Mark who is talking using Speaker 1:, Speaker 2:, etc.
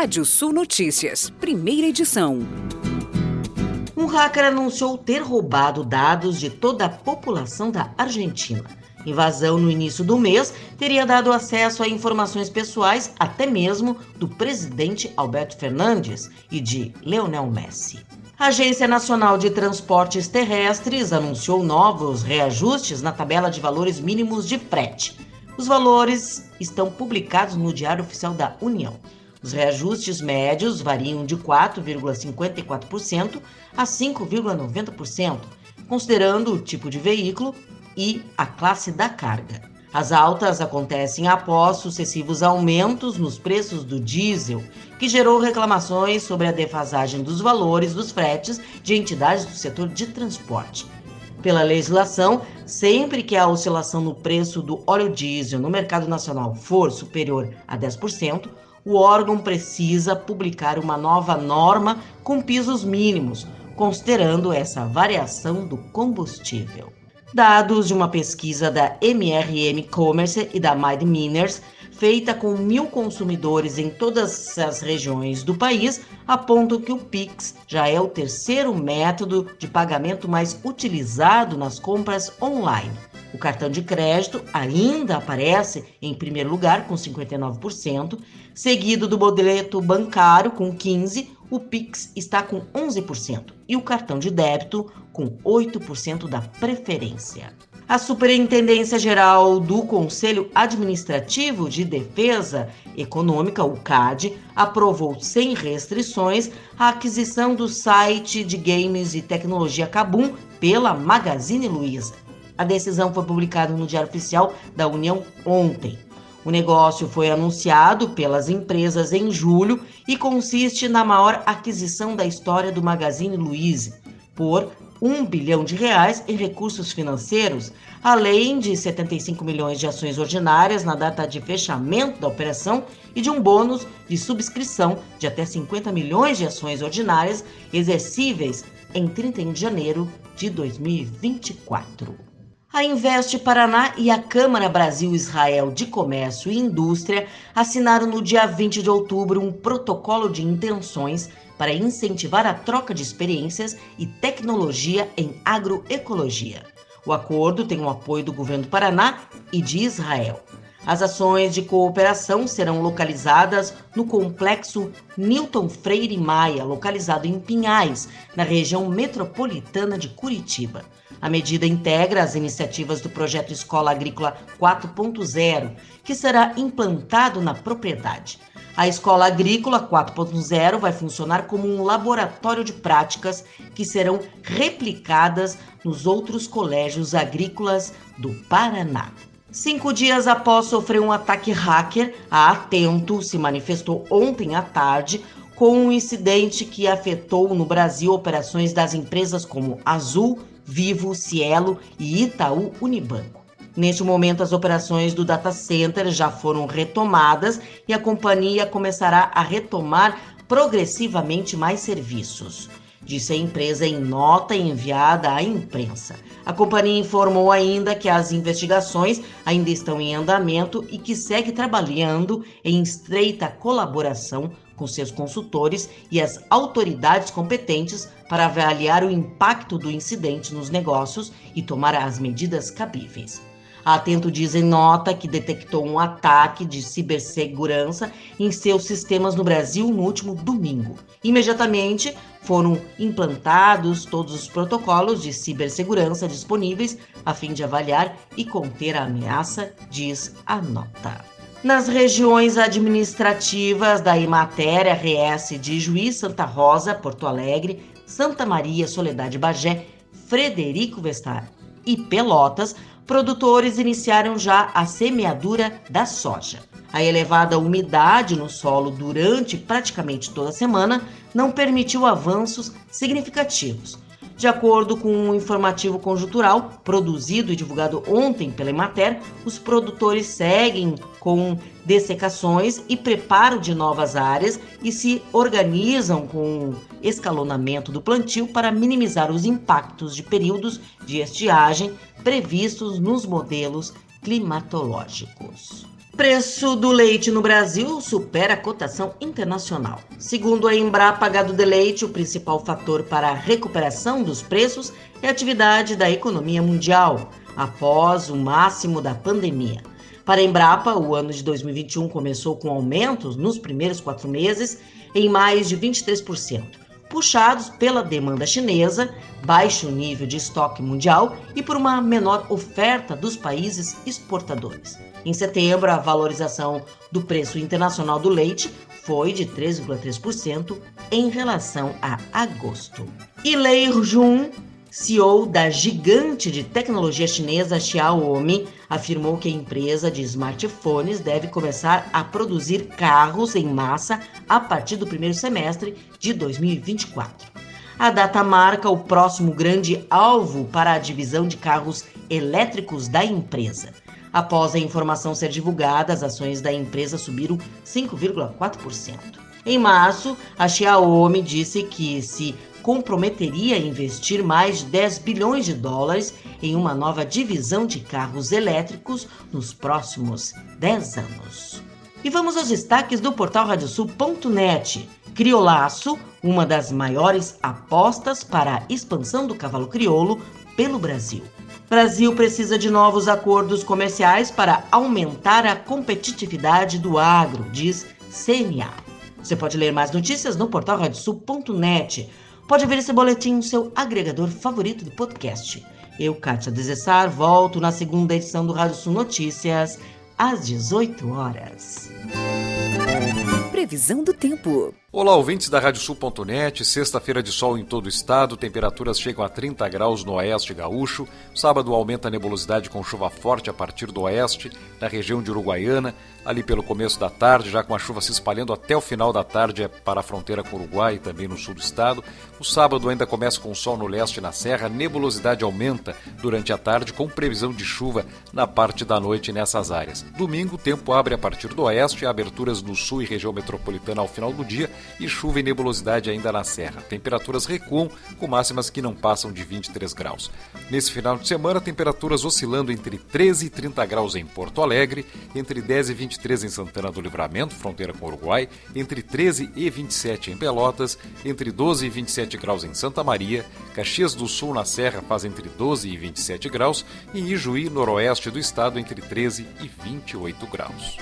Speaker 1: Rádio Sul Notícias, primeira edição.
Speaker 2: Um hacker anunciou ter roubado dados de toda a população da Argentina. Invasão no início do mês teria dado acesso a informações pessoais até mesmo do presidente Alberto Fernandes e de Leonel Messi. A Agência Nacional de Transportes Terrestres anunciou novos reajustes na tabela de valores mínimos de frete. Os valores estão publicados no Diário Oficial da União. Os reajustes médios variam de 4,54% a 5,90%, considerando o tipo de veículo e a classe da carga. As altas acontecem após sucessivos aumentos nos preços do diesel, que gerou reclamações sobre a defasagem dos valores dos fretes de entidades do setor de transporte. Pela legislação, sempre que a oscilação no preço do óleo diesel no mercado nacional for superior a 10%, o órgão precisa publicar uma nova norma com pisos mínimos, considerando essa variação do combustível. Dados de uma pesquisa da MRM Commerce e da Mind Miners, feita com mil consumidores em todas as regiões do país, apontam que o Pix já é o terceiro método de pagamento mais utilizado nas compras online. O cartão de crédito ainda aparece em primeiro lugar, com 59%, seguido do boleto bancário, com 15%, o Pix está com 11% e o cartão de débito com 8% da preferência. A Superintendência Geral do Conselho Administrativo de Defesa Econômica, o CAD, aprovou sem restrições a aquisição do site de games e tecnologia Cabum pela Magazine Luiza. A decisão foi publicada no Diário Oficial da União ontem. O negócio foi anunciado pelas empresas em julho e consiste na maior aquisição da história do Magazine Luiza, por um bilhão de reais em recursos financeiros, além de 75 milhões de ações ordinárias na data de fechamento da operação e de um bônus de subscrição de até 50 milhões de ações ordinárias exercíveis em 31 de janeiro de 2024. A Investe Paraná e a Câmara Brasil-Israel de Comércio e Indústria assinaram no dia 20 de outubro um protocolo de intenções para incentivar a troca de experiências e tecnologia em agroecologia. O acordo tem o apoio do governo do Paraná e de Israel. As ações de cooperação serão localizadas no complexo Newton Freire Maia, localizado em Pinhais, na região metropolitana de Curitiba. A medida integra as iniciativas do projeto Escola Agrícola 4.0, que será implantado na propriedade. A Escola Agrícola 4.0 vai funcionar como um laboratório de práticas que serão replicadas nos outros colégios agrícolas do Paraná. Cinco dias após sofrer um ataque hacker, a Atento se manifestou ontem à tarde com um incidente que afetou no Brasil operações das empresas como Azul, Vivo, Cielo e Itaú Unibanco. Neste momento, as operações do data center já foram retomadas e a companhia começará a retomar progressivamente mais serviços disse a empresa em nota enviada à imprensa. A companhia informou ainda que as investigações ainda estão em andamento e que segue trabalhando em estreita colaboração com seus consultores e as autoridades competentes para avaliar o impacto do incidente nos negócios e tomar as medidas cabíveis. A Atento diz em nota que detectou um ataque de cibersegurança em seus sistemas no Brasil no último domingo. Imediatamente foram implantados todos os protocolos de cibersegurança disponíveis a fim de avaliar e conter a ameaça, diz a nota. Nas regiões administrativas da Imatéria RS de Juiz, Santa Rosa, Porto Alegre, Santa Maria, Soledade Bagé, Frederico Vestar e Pelotas, produtores iniciaram já a semeadura da soja. A elevada umidade no solo durante praticamente toda a semana não permitiu avanços significativos. De acordo com um informativo conjuntural produzido e divulgado ontem pela Emater, os produtores seguem com dessecações e preparo de novas áreas e se organizam com escalonamento do plantio para minimizar os impactos de períodos de estiagem previstos nos modelos climatológicos. Preço do leite no Brasil supera a cotação internacional. Segundo a Embrapa Gado de Leite, o principal fator para a recuperação dos preços é a atividade da economia mundial, após o máximo da pandemia. Para a Embrapa, o ano de 2021 começou com aumentos nos primeiros quatro meses em mais de 23%, puxados pela demanda chinesa, baixo nível de estoque mundial e por uma menor oferta dos países exportadores. Em setembro, a valorização do preço internacional do leite foi de 3,3% em relação a agosto. E Lei Jun, CEO da gigante de tecnologia chinesa Xiaomi, afirmou que a empresa de smartphones deve começar a produzir carros em massa a partir do primeiro semestre de 2024. A data marca o próximo grande alvo para a divisão de carros elétricos da empresa. Após a informação ser divulgada, as ações da empresa subiram 5,4%. Em março, a Xiaomi disse que se comprometeria a investir mais de 10 bilhões de dólares em uma nova divisão de carros elétricos nos próximos 10 anos. E vamos aos destaques do portal radiosul.net. Criolaço, uma das maiores apostas para a expansão do cavalo crioulo pelo Brasil. Brasil precisa de novos acordos comerciais para aumentar a competitividade do agro, diz CNA. Você pode ler mais notícias no portal radiosul.net. Pode ver esse boletim no seu agregador favorito de podcast. Eu, Kátia Desessar, volto na segunda edição do Rádio Sul Notícias, às 18 horas.
Speaker 1: Previsão do tempo.
Speaker 3: Olá, ouvintes da Radiosul.net. Sexta-feira de sol em todo o estado, temperaturas chegam a 30 graus no oeste gaúcho. Sábado aumenta a nebulosidade com chuva forte a partir do oeste, na região de Uruguaiana, ali pelo começo da tarde, já com a chuva se espalhando até o final da tarde é para a fronteira com o Uruguai e também no sul do estado. O sábado ainda começa com sol no leste na serra, a nebulosidade aumenta durante a tarde, com previsão de chuva na parte da noite nessas áreas. Domingo, tempo abre a partir do oeste, aberturas no sul e região metropolitana ao final do dia e chuva e nebulosidade ainda na serra. Temperaturas recuam, com máximas que não passam de 23 graus. Nesse final de semana, temperaturas oscilando entre 13 e 30 graus em Porto Alegre, entre 10 e 23 em Santana do Livramento, fronteira com o Uruguai, entre 13 e 27 em Pelotas, entre 12 e 27 graus em Santa Maria, Caxias do Sul na Serra faz entre 12 e 27 graus e Ijuí, noroeste do estado, entre 13 e 28 graus.